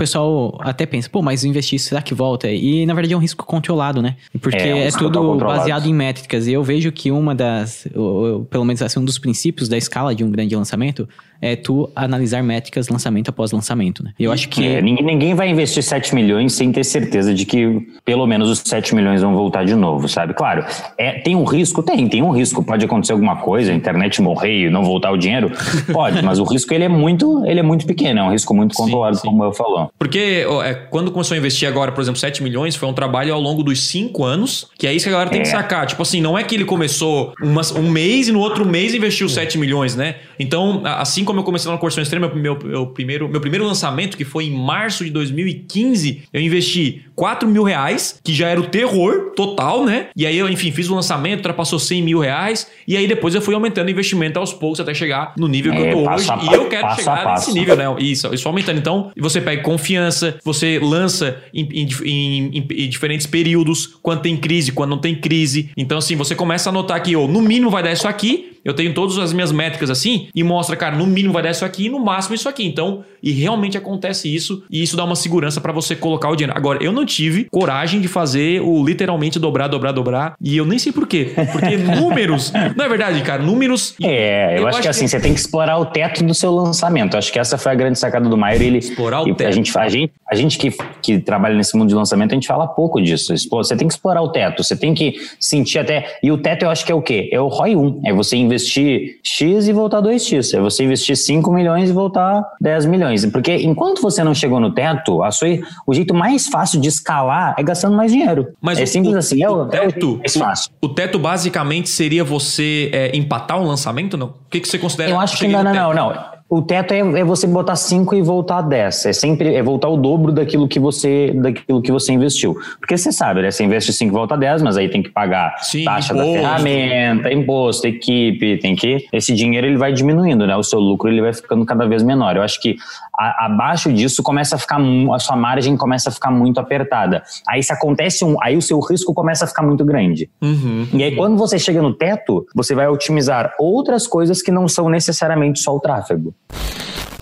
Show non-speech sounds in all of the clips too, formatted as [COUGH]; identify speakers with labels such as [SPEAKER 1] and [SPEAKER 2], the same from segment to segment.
[SPEAKER 1] pessoal até pensa, pô, mas investir, será que volta? E na verdade é um risco controlado, né? Porque
[SPEAKER 2] É,
[SPEAKER 1] é, tudo baseado em métricas. E eu vejo que uma das, ou- pelo menos assim, um dos princípios da escala de um grande lançamento é tu analisar métricas lançamento após lançamento, né? Eu acho que.
[SPEAKER 2] É, ninguém, vai investir 7 milhões sem ter certeza de que pelo menos os 7 milhões vão voltar de novo, sabe? Claro, é, tem um risco? Tem, tem um risco. Pode acontecer alguma coisa, a internet morrer e não voltar o dinheiro? Pode, [LAUGHS] mas o risco ele é muito, ele é muito pequeno, é um risco muito
[SPEAKER 3] Sim,
[SPEAKER 2] controlado,
[SPEAKER 3] sim.
[SPEAKER 2] como eu falou.
[SPEAKER 3] Porque é, quando começou a investir agora, por exemplo, 7 milhões, foi um trabalho ao longo dos 5 anos, que é isso que a galera tem que
[SPEAKER 2] É.
[SPEAKER 3] sacar. Tipo assim, não é que ele começou umas- um mês e no outro mês investiu 7 milhões, né? Então, assim como eu comecei na Corção Extrema, meu, meu, primeiro, meu primeiro lançamento, que foi em março de 2015, eu investi 4 mil reais, que já era o terror total, né? E aí eu, enfim, fiz o lançamento, ultrapassou 100 mil reais, e aí depois eu fui aumentando o investimento aos poucos até chegar no nível que
[SPEAKER 2] É,
[SPEAKER 3] eu tô
[SPEAKER 2] passo
[SPEAKER 3] hoje. E eu quero
[SPEAKER 2] passo a
[SPEAKER 3] chegar nesse
[SPEAKER 2] passo.
[SPEAKER 3] nível, né? Isso, isso aumentando. Então, você pega confiança, você lança em, em- em- em- diferentes períodos, quando tem crise, quando não tem crise. Então, assim, você começa a notar que, oh, no mínimo vai dar isso aqui, eu tenho todas as minhas métricas assim, e mostra, cara, no mínimo vai dar isso aqui e no máximo isso aqui. Então, e realmente acontece isso, e isso dá uma segurança pra você colocar o dinheiro. Agora, eu não tive coragem de fazer o literalmente dobrar, dobrar, dobrar, e eu nem sei por quê. Porque [LAUGHS] números, não é verdade, cara, números.
[SPEAKER 2] É, eu, acho, que assim, você tem que explorar o teto do seu lançamento. Acho que essa foi a grande sacada do Maier. Ele,
[SPEAKER 3] Explorar o teto.
[SPEAKER 2] A gente, a gente, a gente que, que trabalha nesse mundo de lançamento, a gente fala pouco disso. Você tem que explorar o teto, você tem que sentir até. E o teto eu acho que é o quê? É o ROI 1. É você investir X e voltar 2X. É você investir 5 milhões e voltar 10 milhões. Porque enquanto você não chegou no teto, a sua, o jeito mais fácil de escalar é gastando mais dinheiro.
[SPEAKER 3] Mas
[SPEAKER 2] é
[SPEAKER 3] o-
[SPEAKER 2] simples
[SPEAKER 3] o-
[SPEAKER 2] assim. É o,
[SPEAKER 3] o
[SPEAKER 2] é o
[SPEAKER 3] teto,
[SPEAKER 2] mais fácil.
[SPEAKER 3] O teto basicamente seria você é, empatar um lançamento, não? O que, que você considera?
[SPEAKER 2] Eu acho que não, não, não, não. O teto é, é você botar 5 e voltar 10. É sempre é voltar o dobro daquilo que você daquilo que você investiu. Porque você sabe, né? Você investe 5 e volta 10, mas aí tem que pagar
[SPEAKER 3] Sim,
[SPEAKER 2] taxa
[SPEAKER 3] imposto.
[SPEAKER 2] da ferramenta, imposto, equipe, tem que esse dinheiro ele vai diminuindo, né? O seu lucro ele vai ficando cada vez menor. Eu acho que a- abaixo disso começa a ficar a sua margem começa a ficar muito apertada. Aí se acontece um, aí o seu risco começa a ficar muito grande.
[SPEAKER 3] Uhum.
[SPEAKER 2] E aí, quando você chega no teto, você vai otimizar outras coisas que não são necessariamente só o tráfego.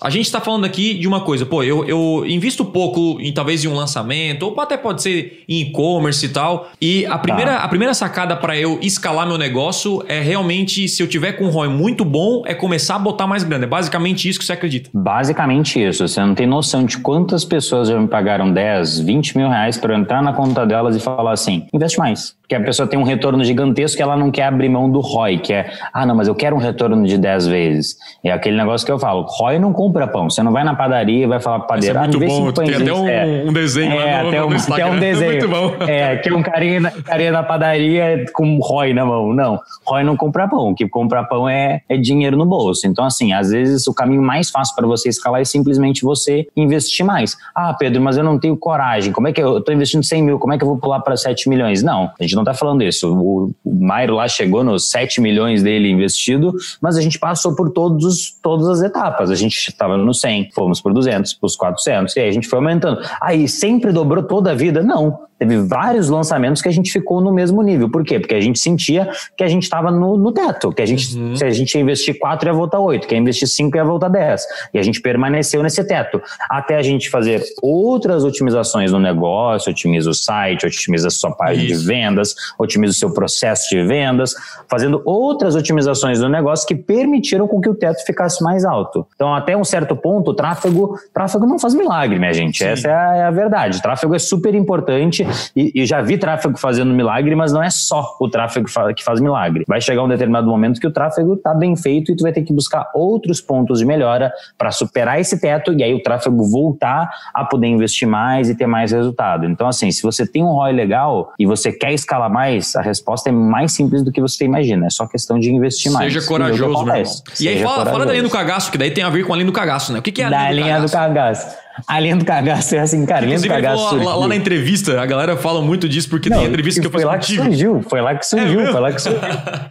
[SPEAKER 3] A gente tá falando aqui de uma coisa, pô, eu, eu invisto pouco em talvez em um lançamento, ou até pode ser em e-commerce e tal. E a primeira, a primeira sacada para eu escalar meu negócio é realmente, se eu tiver com um ROI muito bom, é começar a botar mais grana. É basicamente isso que você acredita.
[SPEAKER 2] Basicamente isso. Você não tem noção de quantas pessoas já me pagaram 10, 20 mil reais para eu entrar na conta delas e falar assim: investe mais. Porque a pessoa tem um retorno gigantesco e ela não quer abrir mão do ROI, que é, ah, não, mas eu quero um retorno de 10 vezes. É aquele negócio que eu falo: ROI não compra pão. Você não vai na padaria e vai falar pro
[SPEAKER 3] Isso é
[SPEAKER 2] padeiro, ah,
[SPEAKER 3] muito bom. tem
[SPEAKER 2] pãezinhos."
[SPEAKER 3] até um,
[SPEAKER 2] É.
[SPEAKER 3] um desenho
[SPEAKER 2] É,
[SPEAKER 3] lá no,
[SPEAKER 2] até
[SPEAKER 3] no
[SPEAKER 2] um,
[SPEAKER 3] Instagram.
[SPEAKER 2] até um [LAUGHS] desenho.
[SPEAKER 3] Muito bom.
[SPEAKER 2] É, que é um carinha, carinha na padaria com ROI na mão. Não, ROI não compra pão. O que compra pão é, é dinheiro no bolso. Então, assim, às vezes o caminho mais fácil para você escalar é simplesmente você investir mais. Ah, Pedro, mas eu não tenho coragem. Como é que eu, eu tô investindo 100 mil? Como é que eu vou pular para 7 milhões? Não, a gente não tá falando isso. O, o Mairo lá chegou nos 7 milhões dele investido, mas a gente passou por todos, os- todas as etapas. A gente estava no 100, fomos por 200, por 400, e aí a gente foi aumentando. Aí sempre dobrou toda a vida? Não. Teve vários lançamentos que a gente ficou no mesmo nível. Por quê? Porque a gente sentia que a gente estava no, no teto, que a gente, se a gente ia investir 4 ia voltar 8, que ia investir 5 ia voltar 10. E a gente permaneceu nesse teto. Até a gente fazer outras otimizações no negócio, otimiza o site, otimiza a sua página
[SPEAKER 3] Isso.
[SPEAKER 2] de vendas, otimiza o seu processo de vendas, fazendo outras otimizações no negócio que permitiram com que o teto ficasse mais alto. Então, até um certo ponto, o tráfego, tráfego não faz milagre, minha gente.
[SPEAKER 3] Sim.
[SPEAKER 2] Essa é a, é a verdade. Tráfego é super importante e, e já vi tráfego fazendo milagre, mas não é só o tráfego que fa- que faz milagre. Vai chegar um determinado momento que o tráfego está bem feito e tu vai ter que buscar outros pontos de melhora para superar esse teto e aí o tráfego voltar a poder investir mais e ter mais resultado. Então, assim, se você tem um ROI legal e você quer escalar mais, a resposta é mais simples do que você imagina. É só questão de investir mais.
[SPEAKER 3] Seja
[SPEAKER 2] que
[SPEAKER 3] corajoso, meu irmão.
[SPEAKER 2] acontece.
[SPEAKER 3] E aí, fala, fala da linha do cagaço, que daí tem a ver com a linha do cagaço, né? O que, que é a
[SPEAKER 2] da linha do
[SPEAKER 3] cagaço?
[SPEAKER 2] Cagaço. A linha do cagaço é assim, cara. Linha do
[SPEAKER 3] Inclusive, ele
[SPEAKER 2] cagaço.
[SPEAKER 3] lá, lá na entrevista, a galera fala muito disso, porque
[SPEAKER 2] Não,
[SPEAKER 3] tem entrevista que eu
[SPEAKER 2] foi
[SPEAKER 3] fiz
[SPEAKER 2] lá que
[SPEAKER 3] contigo.
[SPEAKER 2] surgiu, foi lá que surgiu,
[SPEAKER 3] mesmo?
[SPEAKER 2] foi lá que surgiu.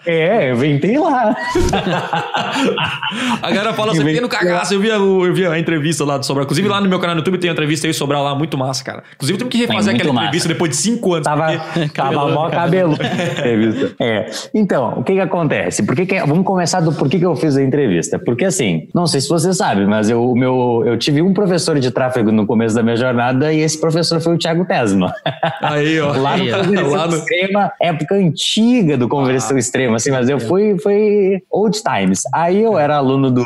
[SPEAKER 2] É, eu inventei lá. [LAUGHS]
[SPEAKER 3] A galera fala assim, tem no cagaço. Eu vi, a, eu vi a entrevista lá do Sobral. Inclusive, lá no meu canal no YouTube tem uma entrevista aí do Sobral lá, muito massa, cara. Inclusive, temos que refazer aquela
[SPEAKER 2] massa.
[SPEAKER 3] entrevista depois de cinco anos.
[SPEAKER 2] Tava,
[SPEAKER 3] porque-
[SPEAKER 2] tava [LAUGHS] mó cabelo. entrevista. É. Então, o que que acontece? Por que que- vamos começar do porquê que eu fiz a entrevista. Porque assim, não sei se você sabe, mas eu, meu, eu tive um professor de tráfego no começo da minha jornada e esse professor foi o Thiago Tesma.
[SPEAKER 3] Aí, ó. [LAUGHS]
[SPEAKER 2] lá no
[SPEAKER 3] aí,
[SPEAKER 2] Conversão
[SPEAKER 3] lá no...
[SPEAKER 2] Extrema, época antiga do Conversão ah, Extrema, assim, mas eu fui, foi old times. Aí eu era aluno do,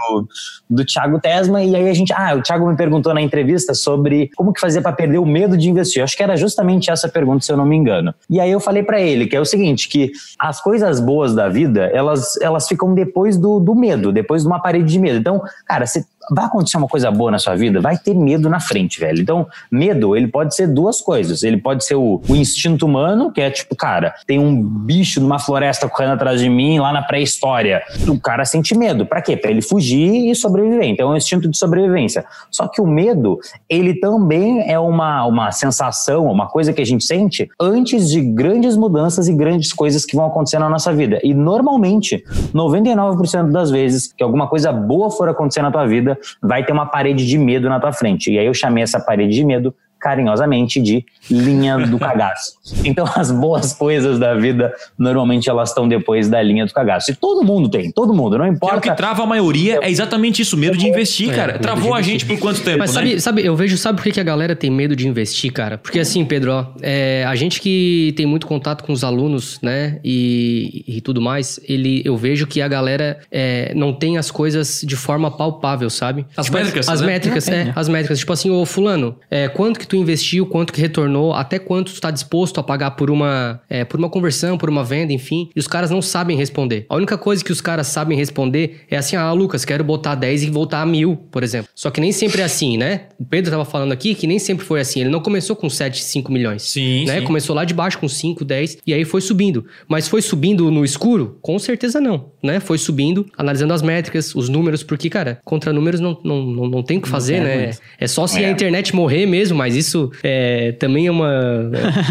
[SPEAKER 2] do Thiago Tesma e aí a gente, ah, o Thiago me perguntou na entrevista sobre como que fazia para perder o medo de investir. Acho que era justamente essa pergunta, se eu não me engano. E aí eu falei para ele que é o seguinte, que as coisas boas da vida, elas, elas ficam depois do, do medo, depois de uma parede de medo. Então, cara, você vai acontecer uma coisa boa na sua vida, vai ter medo na frente, velho. Então, medo, ele pode ser duas coisas. Ele pode ser o, o instinto humano, que é tipo, cara, tem um bicho numa floresta correndo atrás de mim lá na pré-história. O cara sente medo. Para quê? Para ele fugir e sobreviver. Então, é um instinto de sobrevivência. Só que o medo, ele também é uma, uma sensação, uma coisa que a gente sente antes de grandes mudanças e grandes coisas que vão acontecer na nossa vida. E normalmente, 99% das vezes que alguma coisa boa for acontecer na tua vida, vida, vai ter uma parede de medo na tua frente. E aí eu chamei essa parede de medo carinhosamente de linha do cagaço. Então as boas coisas da vida normalmente elas estão depois da linha do cagaço. E todo mundo tem, todo mundo, não importa.
[SPEAKER 3] Que é o que trava a maioria é exatamente isso, medo de investir, é, cara. Travou a gente por quanto tempo,
[SPEAKER 4] Mas sabe, né? sabe, eu vejo, sabe por que a galera tem medo de investir, cara? Porque assim, Pedro, ó, é, a gente que tem muito contato com os alunos, né, e, e tudo mais, ele, eu vejo que a galera é, não tem as coisas de forma palpável, sabe?
[SPEAKER 3] As tipo, métricas,
[SPEAKER 4] As
[SPEAKER 3] né?
[SPEAKER 4] métricas, é,
[SPEAKER 3] né?
[SPEAKER 4] as métricas. Tipo assim, ô fulano, é, quanto que tu investiu, quanto que retornou, até quanto tu está disposto a pagar por uma, é, por uma conversão, por uma venda, enfim. E os caras não sabem responder. A única coisa que os caras sabem responder é assim: ah, Lucas, quero botar 10 e voltar a mil, por exemplo. Só que nem sempre é assim, né? O Pedro estava falando aqui que nem sempre foi assim. Ele não começou com 7, 5 milhões.
[SPEAKER 3] Sim.
[SPEAKER 4] Né?
[SPEAKER 3] sim.
[SPEAKER 4] Começou lá de baixo com 5, 10 e aí foi subindo. Mas foi subindo no escuro? Com certeza não, né? Foi subindo, analisando as métricas, os números, porque, cara, contra números não, não, não, não tem o que fazer, né? Muito. É só se é. a internet morrer mesmo, mas isso é, também é uma.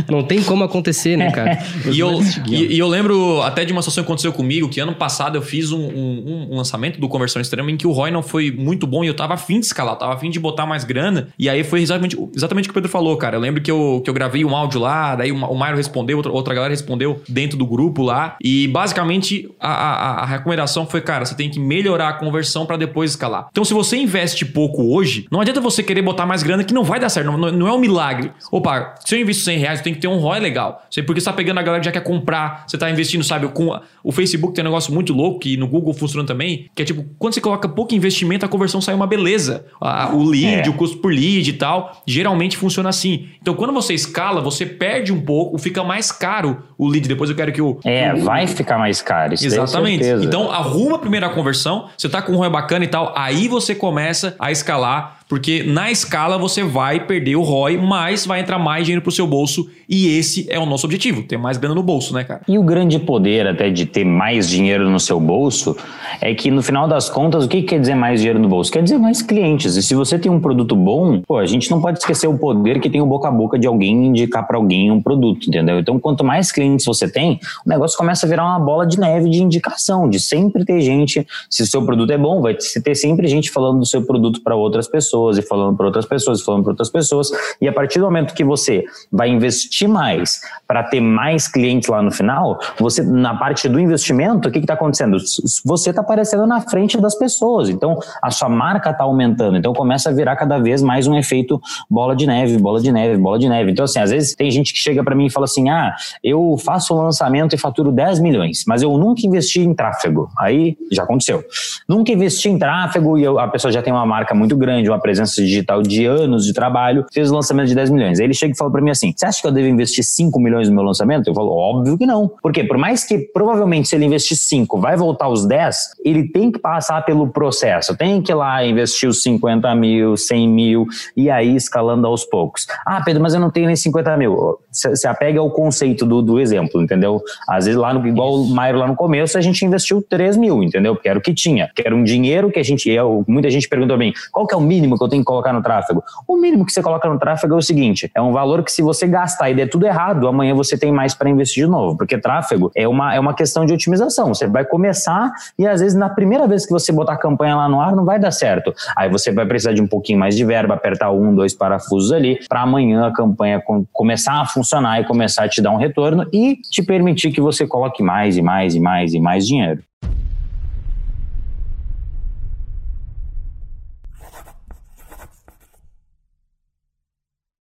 [SPEAKER 4] não tem como acontecer, né, cara? [LAUGHS]
[SPEAKER 3] e, eu, e, e, eu lembro até de uma situação que aconteceu comigo, que ano passado eu fiz um, um, um, lançamento do Conversão Extrema em que o ROI não foi muito bom e eu tava afim de escalar, tava afim de botar mais grana. E aí foi exatamente, exatamente o que o Pedro falou, cara. Eu lembro que eu, que eu gravei um áudio lá, daí o Mairo respondeu, outra, outra galera respondeu dentro do grupo lá. E basicamente a, a, a recomendação foi, cara, você tem que melhorar a conversão para depois escalar. Então, se você investe pouco hoje, não adianta você querer botar mais grana que não vai dar certo. Não, não é um milagre. Opa, se eu invisto 100 reais, eu tenho que ter um ROI legal. Porque você tá pegando a galera que já quer comprar, você tá investindo, sabe? Com o Facebook tem um negócio muito louco, que no Google funciona também, que é tipo, quando você coloca pouco investimento, a conversão sai uma beleza. o lead, é. o custo por lead e tal, geralmente funciona assim. Então, quando você escala, você perde um pouco, fica mais caro o lead. Depois eu quero que o.
[SPEAKER 2] É,
[SPEAKER 3] o,
[SPEAKER 2] vai ficar mais caro. Isso
[SPEAKER 3] Exatamente. Então, arruma a primeira conversão, você tá com um ROI bacana e tal, aí você começa a escalar porque na escala você vai perder o ROI, mas vai entrar mais dinheiro pro seu bolso. E esse é o nosso objetivo, ter mais grana no bolso, né, cara?
[SPEAKER 2] E o grande poder até de ter mais dinheiro no seu bolso é que no final das contas, o que quer dizer mais dinheiro no bolso? Quer dizer mais clientes. E se você tem um produto bom, pô, a gente não pode esquecer o poder que tem o boca a boca de alguém indicar para alguém um produto, entendeu? Então, quanto mais clientes você tem, o negócio começa a virar uma bola de neve de indicação, de sempre ter gente. Se o seu produto é bom, vai ter sempre gente falando do seu produto para outras pessoas pessoas e falando para outras pessoas e falando para outras pessoas. E a partir do momento que você vai investir mais para ter mais clientes lá no final, você na parte do investimento, o que está acontecendo? Você está aparecendo na frente das pessoas. Então a sua marca está aumentando. Então começa a virar cada vez mais um efeito bola de neve, bola de neve, bola de neve. Então assim, às vezes tem gente que chega para mim e fala assim: "Ah, eu faço um lançamento e faturo 10 milhões, mas eu nunca investi em tráfego". Aí já aconteceu. Nunca investi em tráfego e eu, a pessoa já tem uma marca muito grande, uma presença digital de anos de trabalho, fez o lançamento de 10 milhões. Aí ele chega e fala para mim assim: Você acha que eu devo investir 5 milhões no meu lançamento? Eu falo: Óbvio que não. Por quê? Por mais que provavelmente se ele investir 5, vai voltar os 10, ele tem que passar pelo processo. Tem que ir lá investir os 50 mil, 100 mil e aí escalando aos poucos. Ah, Pedro, mas eu não tenho nem 50 mil. Você apega ao conceito do, do exemplo, entendeu? Às vezes lá no, igual o Mairo lá no começo, a gente investiu 3 mil, entendeu? Porque era o que tinha. Que era um dinheiro que a gente. Muita gente perguntou a mim: qual que é o mínimo que eu tenho que colocar no tráfego? O mínimo que você coloca no tráfego é o seguinte: é um valor que, se você gastar e der tudo errado, amanhã você tem mais para investir de novo. Porque tráfego é uma, é uma questão de otimização. Você vai começar e às vezes na primeira vez que você botar a campanha lá no ar não vai dar certo. Aí você vai precisar de um pouquinho mais de verba, apertar um, dois parafusos ali, para amanhã a campanha começar a funcionar e começar a te dar um retorno e te permitir que você coloque mais e mais e mais e mais dinheiro.